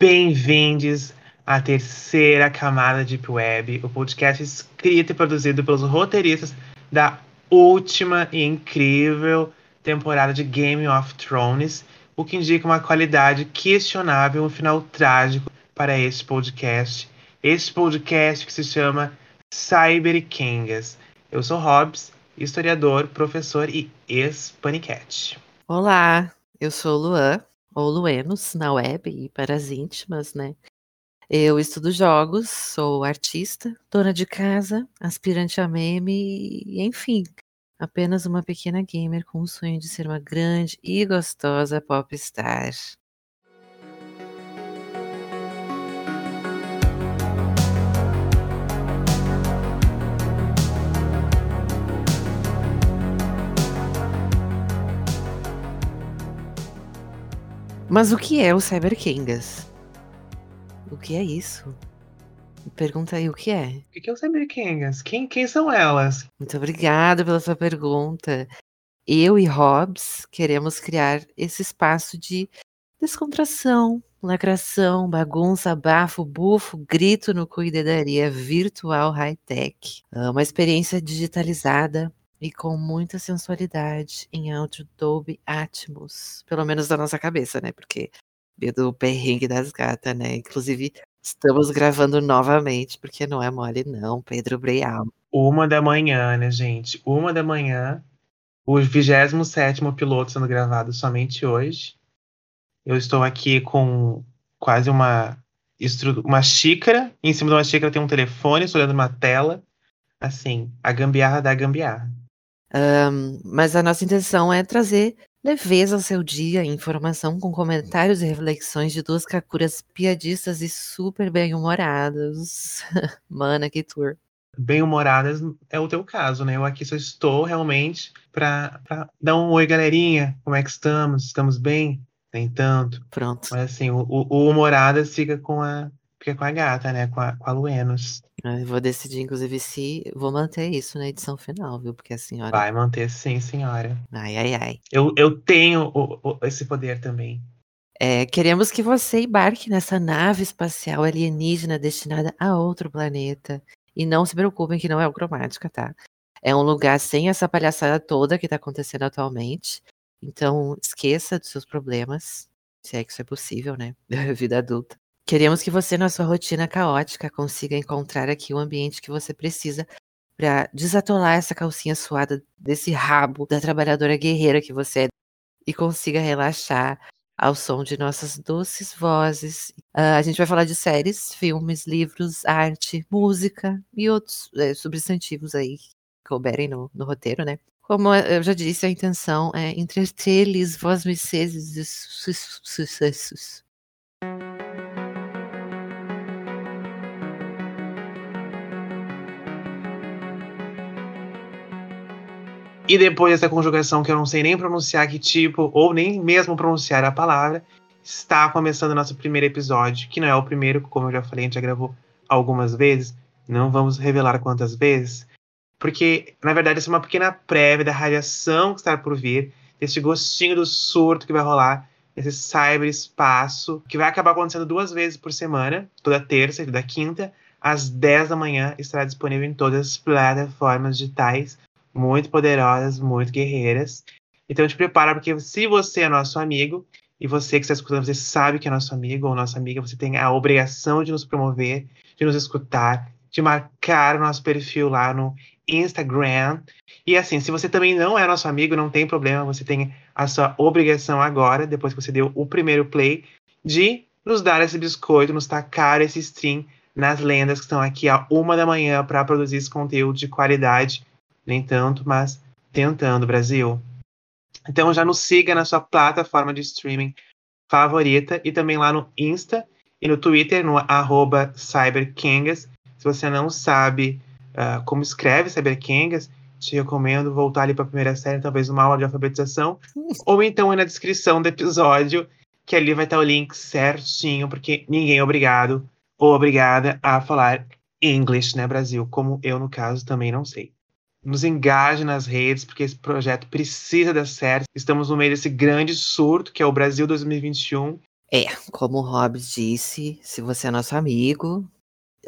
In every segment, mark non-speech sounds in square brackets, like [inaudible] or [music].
Bem-vindos à terceira camada Deep Web, o podcast escrito e produzido pelos roteiristas da última e incrível temporada de Game of Thrones, o que indica uma qualidade questionável e um final trágico para este podcast. Este podcast que se chama Cyber Kingas. Eu sou Hobbs, historiador, professor e ex-paniquete. Olá, eu sou Luan, ou Luenos, na web e para as íntimas, né? Eu estudo jogos, sou artista, dona de casa, aspirante a meme e, enfim, apenas uma pequena gamer com o sonho de ser uma grande e gostosa popstar. Mas o que é o Cyber Kingas? O que é isso? Pergunta aí o que é. O que é o Cyber Kingas? Quem, quem são elas? Muito obrigada pela sua pergunta. Eu e Hobbs queremos criar esse espaço de descontração, lacração, bagunça, bafo, bufo, grito no cuidaria virtual high-tech. Uma experiência digitalizada e com muita sensualidade em áudio Dolby Atmos, pelo menos da nossa cabeça, né? Porque do perrengue das gatas, né? Inclusive, estamos gravando novamente, porque não é mole, não, Pedro Breal. Uma da manhã, né, gente? Uma da manhã. O 27 piloto sendo gravado somente hoje. Eu estou aqui com quase uma, uma xícara. Em cima de uma xícara tem um telefone, estou olhando uma tela. Assim, a gambiarra da gambiarra. Um, mas a nossa intenção é trazer leveza ao seu dia, informação com comentários e reflexões de duas kakuras piadistas e super bem-humoradas. [laughs] Mana, que tour. Bem-humoradas é o teu caso, né? Eu aqui só estou realmente para dar um oi, galerinha. Como é que estamos? Estamos bem? Nem tanto. Pronto. Mas assim, o, o, o Humoradas fica com a, fica com a gata, né? Com a, com a Luenos. Eu vou decidir, inclusive, se vou manter isso na edição final, viu? Porque a senhora. Vai manter, sim, senhora. Ai, ai, ai. Eu, eu tenho o, o, esse poder também. É, queremos que você embarque nessa nave espacial alienígena destinada a outro planeta. E não se preocupem que não é o cromática, tá? É um lugar sem essa palhaçada toda que tá acontecendo atualmente. Então, esqueça dos seus problemas. Se é que isso é possível, né? [laughs] Vida adulta. Queremos que você, na sua rotina caótica, consiga encontrar aqui o ambiente que você precisa para desatolar essa calcinha suada desse rabo da trabalhadora guerreira que você é e consiga relaxar ao som de nossas doces vozes. Uh, a gente vai falar de séries, filmes, livros, arte, música e outros é, substantivos aí que couberem no, no roteiro, né? Como eu já disse, a intenção é entreter-lhes vós mercedes e depois dessa conjugação que eu não sei nem pronunciar que tipo, ou nem mesmo pronunciar a palavra, está começando o nosso primeiro episódio, que não é o primeiro, como eu já falei, a gente já gravou algumas vezes, não vamos revelar quantas vezes, porque na verdade essa é uma pequena prévia da radiação que está por vir, desse gostinho do surto que vai rolar, esse cyberespaço, que vai acabar acontecendo duas vezes por semana, toda terça e toda quinta, às 10 da manhã, estará disponível em todas as plataformas digitais muito poderosas, muito guerreiras. Então te prepara, porque se você é nosso amigo, e você que está escutando, você sabe que é nosso amigo ou nossa amiga, você tem a obrigação de nos promover, de nos escutar, de marcar o nosso perfil lá no Instagram. E assim, se você também não é nosso amigo, não tem problema, você tem a sua obrigação agora, depois que você deu o primeiro play, de nos dar esse biscoito, nos tacar esse stream nas lendas que estão aqui a uma da manhã para produzir esse conteúdo de qualidade nem tanto, mas tentando, Brasil. Então já nos siga na sua plataforma de streaming favorita e também lá no Insta e no Twitter, no arroba CyberKengas. Se você não sabe uh, como escreve CyberKengas, te recomendo voltar ali para a primeira série, talvez uma aula de alfabetização, [laughs] ou então aí na descrição do episódio, que ali vai estar o link certinho, porque ninguém é obrigado ou obrigada a falar inglês, né, Brasil? Como eu, no caso, também não sei nos engaje nas redes, porque esse projeto precisa dar certo. Estamos no meio desse grande surto que é o Brasil 2021 É, como o Rob disse, se você é nosso amigo,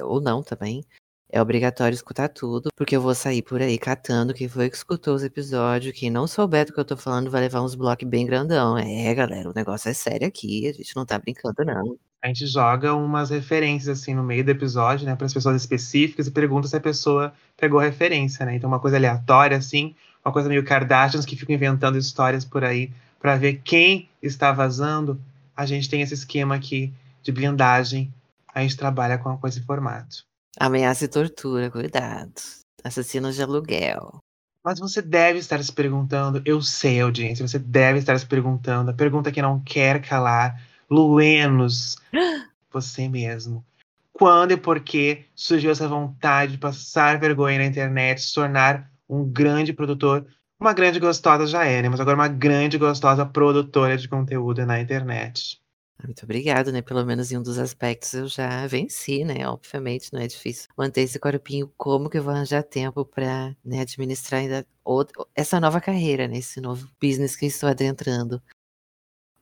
ou não também, é obrigatório escutar tudo, porque eu vou sair por aí catando quem foi que escutou os episódios. Quem não souber do que eu tô falando vai levar uns blocos bem grandão. É, galera, o negócio é sério aqui, a gente não tá brincando, não. A gente joga umas referências assim no meio do episódio, né, para as pessoas específicas e pergunta se a pessoa pegou referência, né? Então uma coisa aleatória assim, uma coisa meio Kardashians que ficam inventando histórias por aí para ver quem está vazando. A gente tem esse esquema aqui de blindagem. A gente trabalha com, com esse formato. Ameaça e tortura, cuidado. Assassinos de aluguel. Mas você deve estar se perguntando, eu sei, audiência, você deve estar se perguntando, a pergunta que não quer calar, Luenos, você mesmo. Quando e por que surgiu essa vontade de passar vergonha na internet, se tornar um grande produtor? Uma grande gostosa já é? Mas agora uma grande gostosa produtora de conteúdo na internet. Muito obrigado, né? Pelo menos em um dos aspectos eu já venci, né? Obviamente não é difícil manter esse corpinho. Como que eu vou arranjar tempo para né, administrar ainda outra, essa nova carreira, né? Esse novo business que estou adentrando.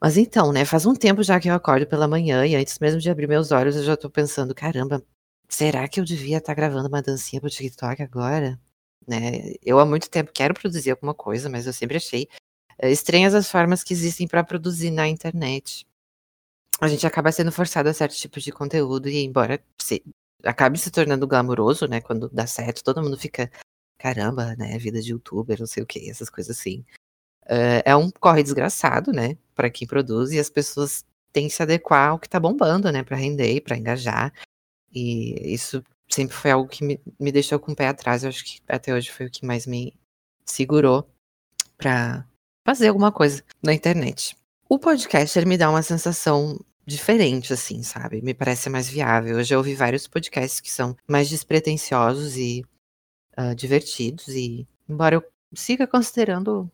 Mas então, né? Faz um tempo já que eu acordo pela manhã e antes mesmo de abrir meus olhos eu já tô pensando, caramba, será que eu devia estar tá gravando uma dancinha pro TikTok agora? Né? Eu há muito tempo quero produzir alguma coisa, mas eu sempre achei é, estranhas as formas que existem para produzir na internet a gente acaba sendo forçado a certo tipo de conteúdo e embora se, acabe se tornando glamouroso, né, quando dá certo, todo mundo fica, caramba, né, vida de youtuber, não sei o que, essas coisas assim. Uh, é um corre desgraçado, né, para quem produz e as pessoas têm que se adequar ao que tá bombando, né, para render, para engajar. E isso sempre foi algo que me, me deixou com o pé atrás, eu acho que até hoje foi o que mais me segurou para fazer alguma coisa na internet. O podcaster me dá uma sensação diferente, assim, sabe? Me parece mais viável. Eu já ouvi vários podcasts que são mais despretensiosos e uh, divertidos, e embora eu siga considerando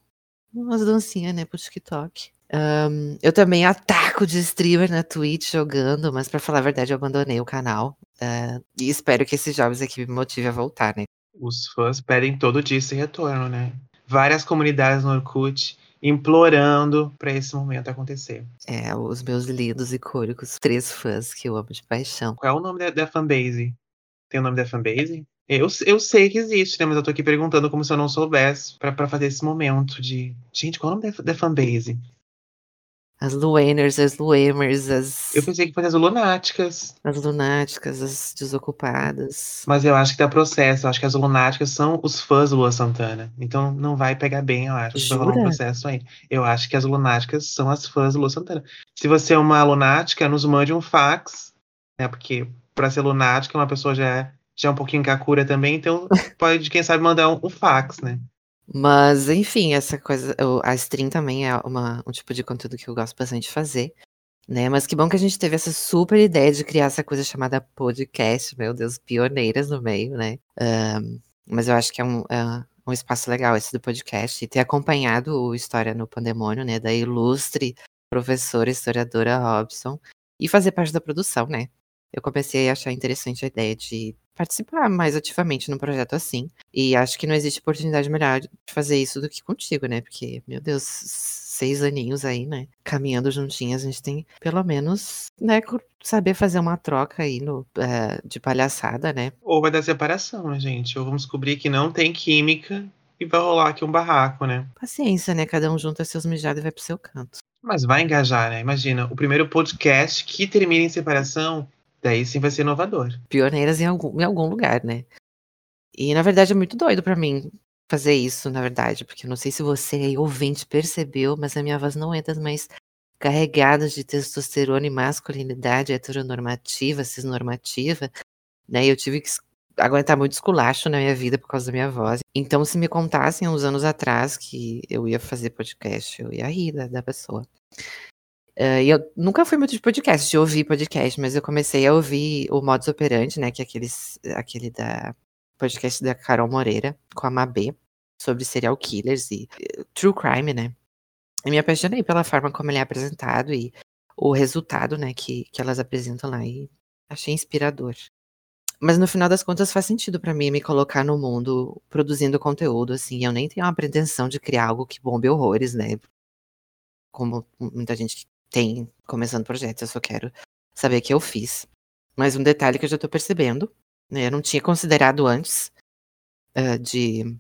umas dancinhas, né, pro TikTok. Um, eu também ataco de streamer na Twitch jogando, mas para falar a verdade, eu abandonei o canal. Uh, e espero que esses jogos aqui me motive a voltar, né? Os fãs pedem todo dia esse retorno, né? Várias comunidades no Orkut implorando para esse momento acontecer. É, os meus lindos e cônicos três fãs que eu amo de paixão. Qual é o nome da, da fanbase? Tem o nome da fanbase? Eu, eu sei que existe, né? Mas eu tô aqui perguntando como se eu não soubesse para fazer esse momento de. Gente, qual é o nome da, da fanbase? As Lueners, as Luemers, as. Eu pensei que fosse as lunáticas. As lunáticas, as desocupadas. Mas eu acho que dá processo. Eu acho que as lunáticas são os fãs do Lua Santana. Então não vai pegar bem, eu acho. Jura? Vai um processo aí. Eu acho que as lunáticas são as fãs do Lua Santana. Se você é uma lunática, nos mande um fax, né? Porque para ser lunática, uma pessoa já é, já um pouquinho cacura também, então [laughs] pode, quem sabe, mandar um, um fax, né? Mas, enfim, essa coisa. A stream também é uma, um tipo de conteúdo que eu gosto bastante de fazer. Né? Mas que bom que a gente teve essa super ideia de criar essa coisa chamada podcast, meu Deus, pioneiras no meio, né? Um, mas eu acho que é um, é um espaço legal esse do podcast. E ter acompanhado o História no Pandemônio, né? Da ilustre professora historiadora Robson. E fazer parte da produção, né? Eu comecei a achar interessante a ideia de participar mais ativamente num projeto assim. E acho que não existe oportunidade melhor de fazer isso do que contigo, né? Porque, meu Deus, seis aninhos aí, né? Caminhando juntinhas, a gente tem pelo menos, né, saber fazer uma troca aí no, é, de palhaçada, né? Ou vai dar separação, né, gente? Ou vamos descobrir que não tem química e vai rolar aqui um barraco, né? Paciência, né? Cada um junta seus mijados e vai pro seu canto. Mas vai engajar, né? Imagina, o primeiro podcast que termina em separação Daí sim vai ser inovador. Pioneiras em algum, em algum lugar, né? E na verdade é muito doido para mim fazer isso, na verdade, porque eu não sei se você aí, ouvinte, percebeu, mas a minha voz não entra mais carregada de testosterona e masculinidade heteronormativa, cisnormativa, né? Eu tive que aguentar muito esculacho na minha vida por causa da minha voz. Então, se me contassem uns anos atrás que eu ia fazer podcast, eu ia rir da, da pessoa. Uh, eu nunca fui muito de podcast, de ouvir podcast, mas eu comecei a ouvir o Modus Operandi, né? Que é aqueles, aquele da podcast da Carol Moreira, com a Mabê, sobre serial killers e uh, true crime, né? E me apaixonei pela forma como ele é apresentado e o resultado, né, que, que elas apresentam lá. E achei inspirador. Mas no final das contas faz sentido para mim me colocar no mundo produzindo conteúdo, assim. Eu nem tenho uma pretensão de criar algo que bombe horrores, né? Como muita gente tem começando projetos, eu só quero saber o que eu fiz. Mas um detalhe que eu já tô percebendo, né? Eu não tinha considerado antes uh, de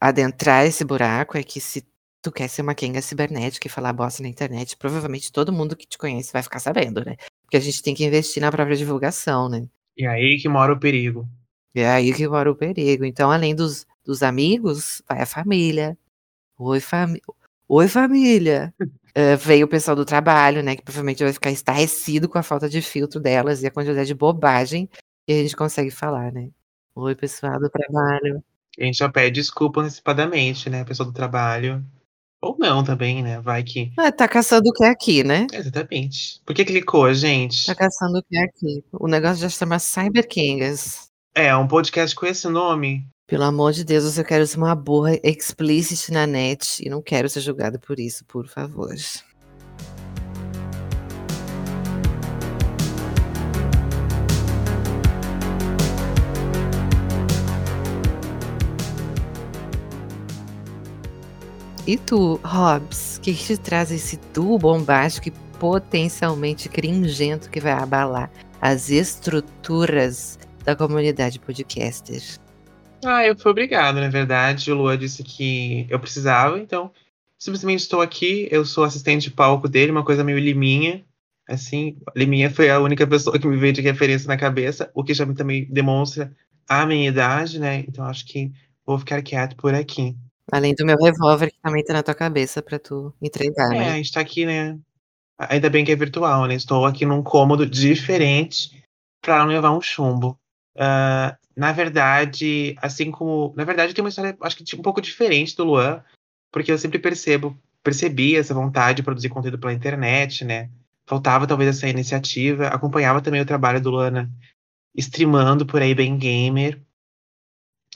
adentrar esse buraco, é que se tu quer ser uma Kenga cibernética e falar bosta na internet, provavelmente todo mundo que te conhece vai ficar sabendo, né? Porque a gente tem que investir na própria divulgação, né? E aí que mora o perigo. E é aí que mora o perigo. Então, além dos, dos amigos, vai a família. Oi, fami Oi família. [laughs] Uh, veio o pessoal do trabalho, né? Que provavelmente vai ficar estarrecido com a falta de filtro delas e a quantidade de bobagem que a gente consegue falar, né? Oi, pessoal do trabalho. A gente já pede desculpa antecipadamente, né? Pessoal do trabalho. Ou não também, né? Vai que. Ah, tá caçando o que é aqui, né? Exatamente. Por que clicou, gente? Tá caçando o que é aqui. O negócio já se chama Cyber Kingas. É, um podcast com esse nome. Pelo amor de Deus, eu quero ser uma burra explicit na net e não quero ser julgada por isso, por favor. E tu, Hobbs, o que, que te traz esse duo bombástico e potencialmente cringento que vai abalar as estruturas da comunidade podcaster? Ah, eu fui obrigado, na verdade. O Lua disse que eu precisava, então simplesmente estou aqui. Eu sou assistente de palco dele, uma coisa meio liminha. Assim, Liminha foi a única pessoa que me veio de referência na cabeça, o que já também demonstra a minha idade, né? Então acho que vou ficar quieto por aqui. Além do meu revólver que também tá na tua cabeça pra tu entregar, É, né? a gente tá aqui, né? Ainda bem que é virtual, né? Estou aqui num cômodo diferente pra não levar um chumbo. Ah, na verdade, assim como. Na verdade, tem uma história, acho que um pouco diferente do Luan, porque eu sempre percebo, percebi essa vontade de produzir conteúdo pela internet, né? Faltava talvez essa iniciativa. Acompanhava também o trabalho do Luana streamando por aí, bem gamer.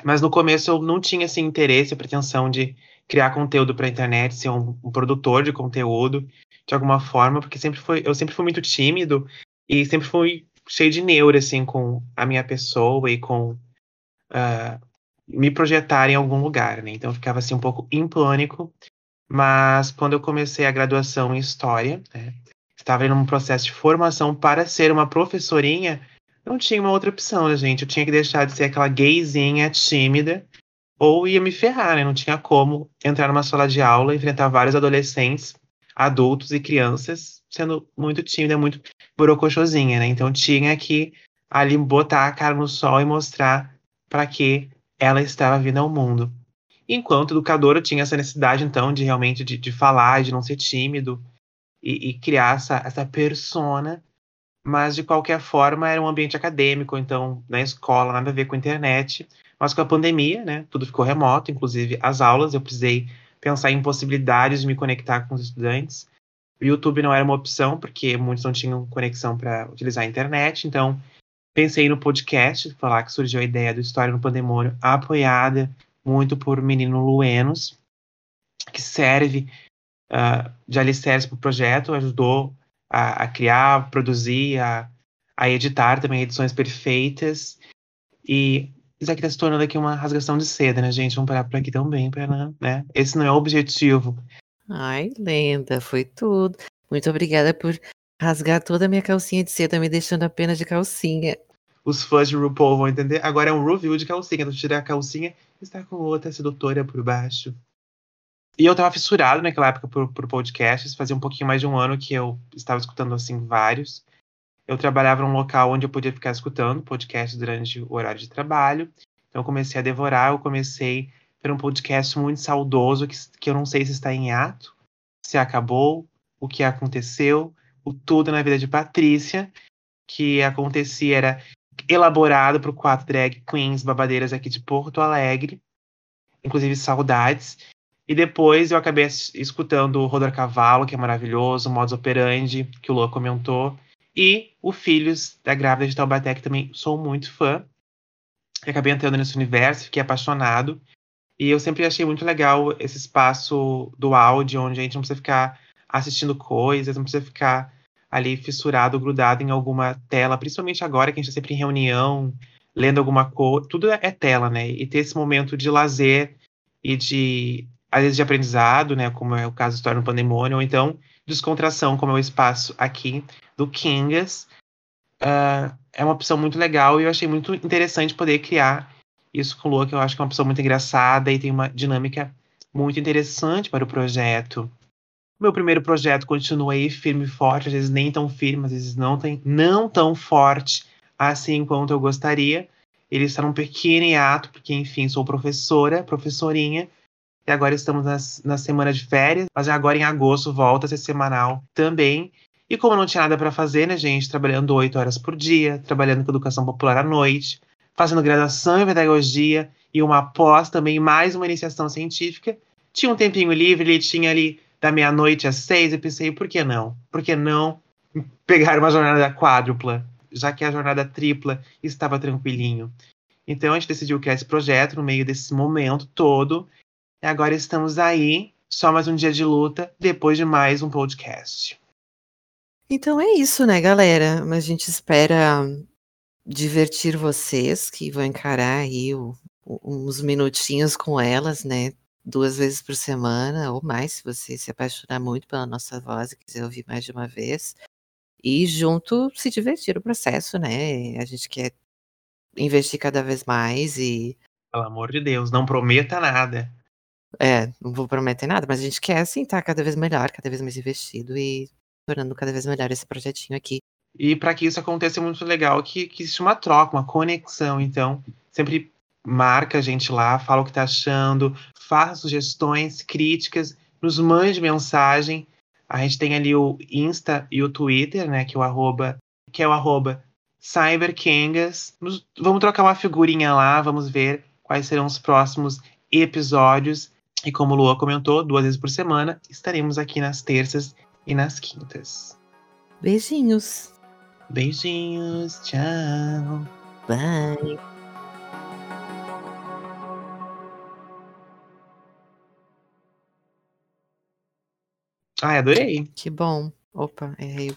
Mas no começo eu não tinha assim, interesse, pretensão de criar conteúdo para a internet, ser um, um, produtor de conteúdo de alguma forma, porque sempre foi, eu sempre fui muito tímido e sempre fui cheio de neura assim com a minha pessoa e com uh, me projetar em algum lugar, né? Então eu ficava assim um pouco em pânico. Mas quando eu comecei a graduação em história, né, estava em um processo de formação para ser uma professorinha não tinha uma outra opção, né, gente? Eu tinha que deixar de ser aquela gayzinha tímida ou ia me ferrar, né? Não tinha como entrar numa sala de aula enfrentar vários adolescentes, adultos e crianças sendo muito tímida, muito borocochosinha, né? Então tinha que ali botar a cara no sol e mostrar para que ela estava vindo ao mundo. Enquanto educadora, eu tinha essa necessidade, então, de realmente de, de falar, de não ser tímido e, e criar essa, essa persona mas de qualquer forma era um ambiente acadêmico, então na escola, nada a ver com a internet. Mas com a pandemia, né, tudo ficou remoto, inclusive as aulas, eu precisei pensar em possibilidades de me conectar com os estudantes. O YouTube não era uma opção, porque muitos não tinham conexão para utilizar a internet, então pensei no podcast, falar que surgiu a ideia do História no Pandemônio, apoiada muito por Menino Luenos, que serve uh, de alicerce para o projeto, ajudou a, a criar, produzir, a, a editar também edições perfeitas. E isso aqui está se tornando aqui uma rasgação de seda, né, gente? Vamos parar por aqui também, para, né? Esse não é o objetivo. Ai, lenda, foi tudo. Muito obrigada por rasgar toda a minha calcinha de seda, me deixando apenas de calcinha. Os fãs de RuPaul vão entender. Agora é um review de calcinha. Tu tirar a calcinha e está com outra sedutora por baixo. E eu tava fissurado naquela época por, por podcasts, fazia um pouquinho mais de um ano que eu estava escutando, assim, vários. Eu trabalhava num local onde eu podia ficar escutando podcasts durante o horário de trabalho. Então eu comecei a devorar, eu comecei por um podcast muito saudoso, que, que eu não sei se está em ato, se acabou, o que aconteceu, o tudo na vida de Patrícia, que acontecia, era elaborado por quatro drag queens babadeiras aqui de Porto Alegre, inclusive saudades. E depois eu acabei escutando o Rodor Cavalo, que é maravilhoso, o Modus Operandi, que o Lua comentou, e o Filhos da Grávida de Taubaté, que também sou muito fã. E acabei entrando nesse universo, fiquei apaixonado. E eu sempre achei muito legal esse espaço do áudio, onde a gente não precisa ficar assistindo coisas, não precisa ficar ali fissurado, grudado em alguma tela, principalmente agora que a gente está sempre em reunião, lendo alguma coisa, tudo é tela, né? E ter esse momento de lazer e de às vezes de aprendizado, né, como é o caso da história no pandemônio, ou então descontração, como é o espaço aqui do Kingas. Uh, é uma opção muito legal e eu achei muito interessante poder criar isso com o Lua, que eu acho que é uma pessoa muito engraçada e tem uma dinâmica muito interessante para o projeto. Meu primeiro projeto continua aí firme e forte, às vezes nem tão firme, às vezes não, tem, não tão forte assim quanto eu gostaria. Ele está num pequeno hiato, porque, enfim, sou professora, professorinha, e agora estamos nas, na semana de férias, mas agora em agosto volta a ser semanal também. E como não tinha nada para fazer, né, gente, trabalhando oito horas por dia, trabalhando com educação popular à noite, fazendo graduação em pedagogia e uma pós também, mais uma iniciação científica, tinha um tempinho livre, ele tinha ali da meia-noite às seis, e pensei, por que não? Por que não pegar uma jornada quádrupla, já que a jornada tripla estava tranquilinho? Então a gente decidiu criar esse projeto no meio desse momento todo, agora estamos aí, só mais um dia de luta, depois de mais um podcast. Então é isso, né, galera? A gente espera divertir vocês que vão encarar aí o, uns minutinhos com elas, né? Duas vezes por semana ou mais, se você se apaixonar muito pela nossa voz e quiser ouvir mais de uma vez. E junto se divertir o processo, né? A gente quer investir cada vez mais e. Pelo amor de Deus, não prometa nada. É, não vou prometer nada, mas a gente quer assim estar tá cada vez melhor, cada vez mais investido e tornando cada vez melhor esse projetinho aqui. E para que isso aconteça é muito legal que, que existe uma troca, uma conexão. Então, sempre marca a gente lá, fala o que tá achando, faça sugestões, críticas, nos mande mensagem. A gente tem ali o Insta e o Twitter, né? Que é o arroba, que é o arroba CyberKengas. vamos trocar uma figurinha lá, vamos ver quais serão os próximos episódios. E como o Lua comentou, duas vezes por semana, estaremos aqui nas terças e nas quintas. Beijinhos. Beijinhos, tchau. Bye. Ai, adorei. Que bom. Opa, errei